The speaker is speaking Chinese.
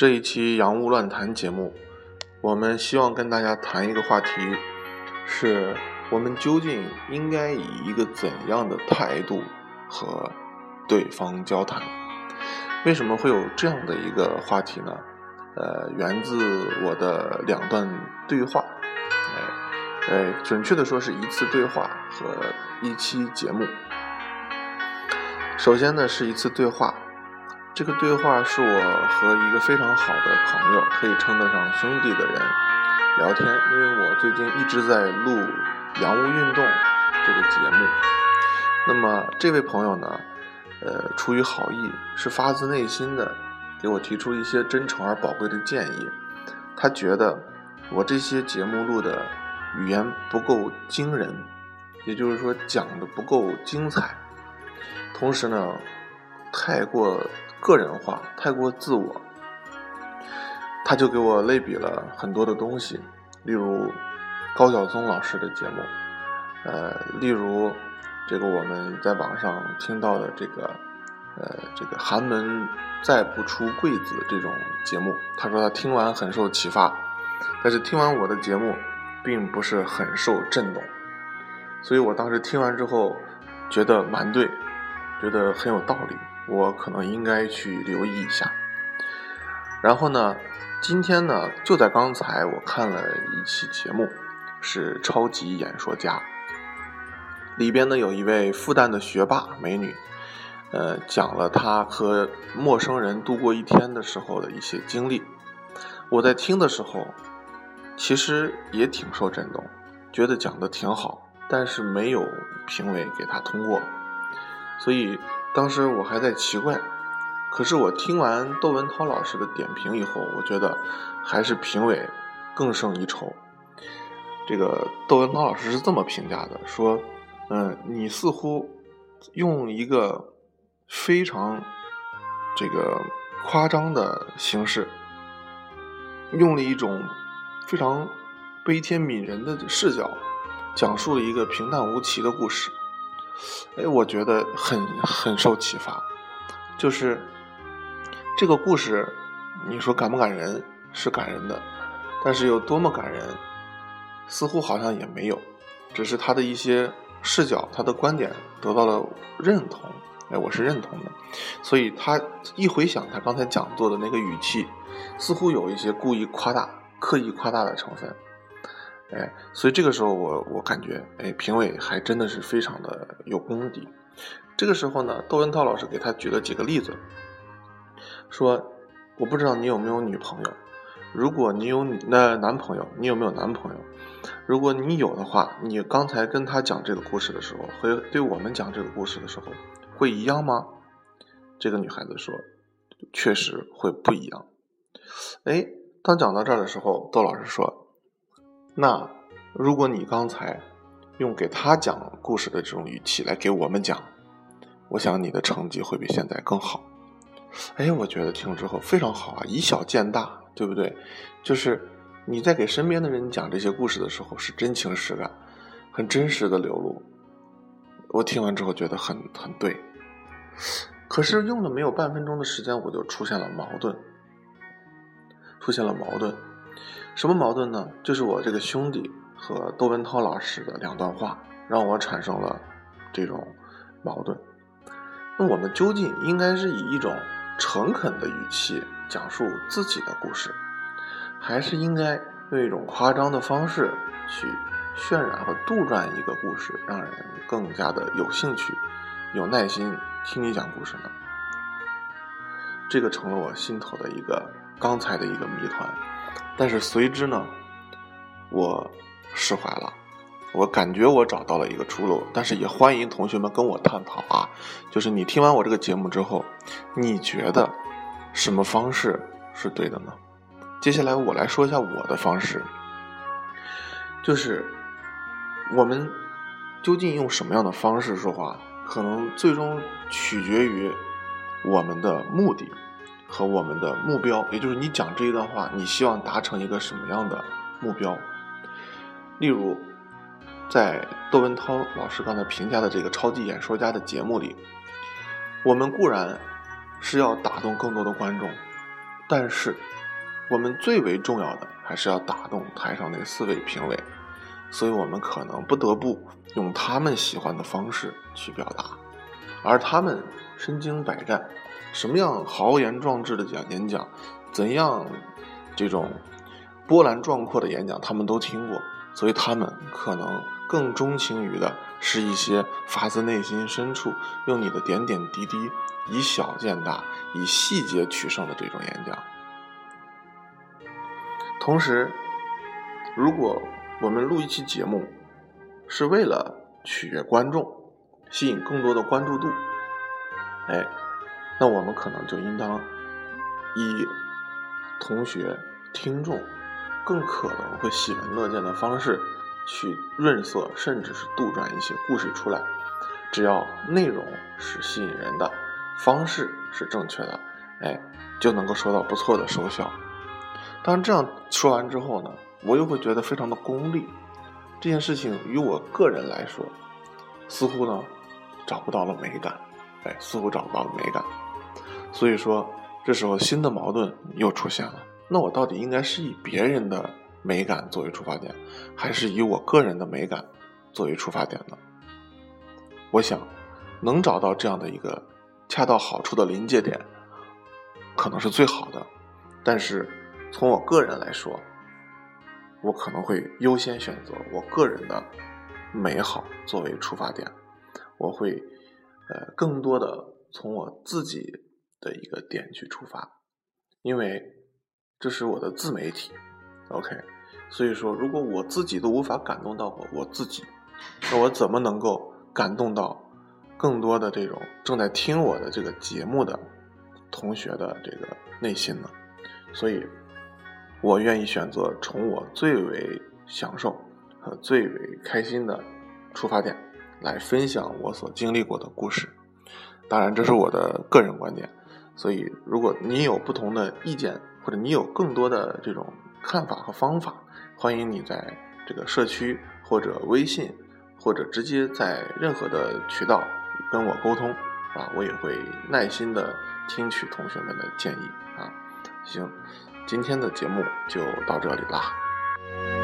这一期《洋务乱谈》节目，我们希望跟大家谈一个话题，是我们究竟应该以一个怎样的态度和对方交谈？为什么会有这样的一个话题呢？呃，源自我的两段对话，哎，呃，准确的说是一次对话和一期节目。首先呢，是一次对话。这个对话是我和一个非常好的朋友，可以称得上兄弟的人聊天。因为我最近一直在录《洋务运动》这个节目。那么这位朋友呢，呃，出于好意，是发自内心的给我提出一些真诚而宝贵的建议。他觉得我这些节目录的语言不够惊人，也就是说讲的不够精彩，同时呢，太过。个人化太过自我，他就给我类比了很多的东西，例如高晓松老师的节目，呃，例如这个我们在网上听到的这个，呃，这个寒门再不出贵子这种节目。他说他听完很受启发，但是听完我的节目，并不是很受震动。所以我当时听完之后，觉得蛮对，觉得很有道理。我可能应该去留意一下。然后呢，今天呢，就在刚才，我看了一期节目，是《超级演说家》，里边呢有一位复旦的学霸美女，呃，讲了她和陌生人度过一天的时候的一些经历。我在听的时候，其实也挺受震动，觉得讲的挺好，但是没有评委给她通过，所以。当时我还在奇怪，可是我听完窦文涛老师的点评以后，我觉得还是评委更胜一筹。这个窦文涛老师是这么评价的：说，嗯，你似乎用一个非常这个夸张的形式，用了一种非常悲天悯人的视角，讲述了一个平淡无奇的故事。哎，我觉得很很受启发，就是这个故事，你说感不感人？是感人的，但是有多么感人，似乎好像也没有，只是他的一些视角，他的观点得到了认同。哎，我是认同的，所以他一回想他刚才讲座的那个语气，似乎有一些故意夸大、刻意夸大的成分。哎，所以这个时候我我感觉，哎，评委还真的是非常的有功底。这个时候呢，窦文涛老师给他举了几个例子，说，我不知道你有没有女朋友，如果你有那男朋友，你有没有男朋友？如果你有的话，你刚才跟他讲这个故事的时候，和对我们讲这个故事的时候，会一样吗？这个女孩子说，确实会不一样。哎，当讲到这儿的时候，窦老师说。那，如果你刚才用给他讲故事的这种语气来给我们讲，我想你的成绩会比现在更好。哎，我觉得听了之后非常好啊，以小见大，对不对？就是你在给身边的人讲这些故事的时候，是真情实感，很真实的流露。我听完之后觉得很很对，可是用了没有半分钟的时间，我就出现了矛盾，出现了矛盾。什么矛盾呢？就是我这个兄弟和窦文涛老师的两段话，让我产生了这种矛盾。那我们究竟应该是以一种诚恳的语气讲述自己的故事，还是应该用一种夸张的方式去渲染和杜撰一个故事，让人更加的有兴趣、有耐心听你讲故事呢？这个成了我心头的一个刚才的一个谜团。但是随之呢，我释怀了，我感觉我找到了一个出路。但是也欢迎同学们跟我探讨啊，就是你听完我这个节目之后，你觉得什么方式是对的呢？接下来我来说一下我的方式，就是我们究竟用什么样的方式说话，可能最终取决于我们的目的。和我们的目标，也就是你讲这一段话，你希望达成一个什么样的目标？例如，在窦文涛老师刚才评价的这个超级演说家的节目里，我们固然是要打动更多的观众，但是我们最为重要的还是要打动台上那四位评委，所以我们可能不得不用他们喜欢的方式去表达，而他们身经百战，什么样豪言壮志的讲演讲，怎样这种波澜壮阔的演讲，他们都听过，所以他们可能更钟情于的是一些发自内心深处，用你的点点滴滴，以小见大，以细节取胜的这种演讲。同时，如果我们录一期节目是为了取悦观众，吸引更多的关注度，哎，那我们可能就应当以同学、听众更可能会喜闻乐见的方式去润色，甚至是杜撰一些故事出来。只要内容是吸引人的，方式是正确的，哎，就能够收到不错的收效。当然，这样说完之后呢，我又会觉得非常的功利。这件事情于我个人来说，似乎呢找不到了美感，哎，似乎找不到了美感。所以说，这时候新的矛盾又出现了。那我到底应该是以别人的美感作为出发点，还是以我个人的美感作为出发点呢？我想，能找到这样的一个恰到好处的临界点，可能是最好的。但是，从我个人来说，我可能会优先选择我个人的美好作为出发点，我会呃更多的从我自己的一个点去出发，因为这是我的自媒体，OK，所以说如果我自己都无法感动到我我自己，那我怎么能够感动到更多的这种正在听我的这个节目的同学的这个内心呢？所以。我愿意选择从我最为享受和最为开心的出发点来分享我所经历过的故事。当然，这是我的个人观点。所以，如果你有不同的意见，或者你有更多的这种看法和方法，欢迎你在这个社区或者微信，或者直接在任何的渠道跟我沟通啊，我也会耐心的听取同学们的建议啊。行。今天的节目就到这里啦。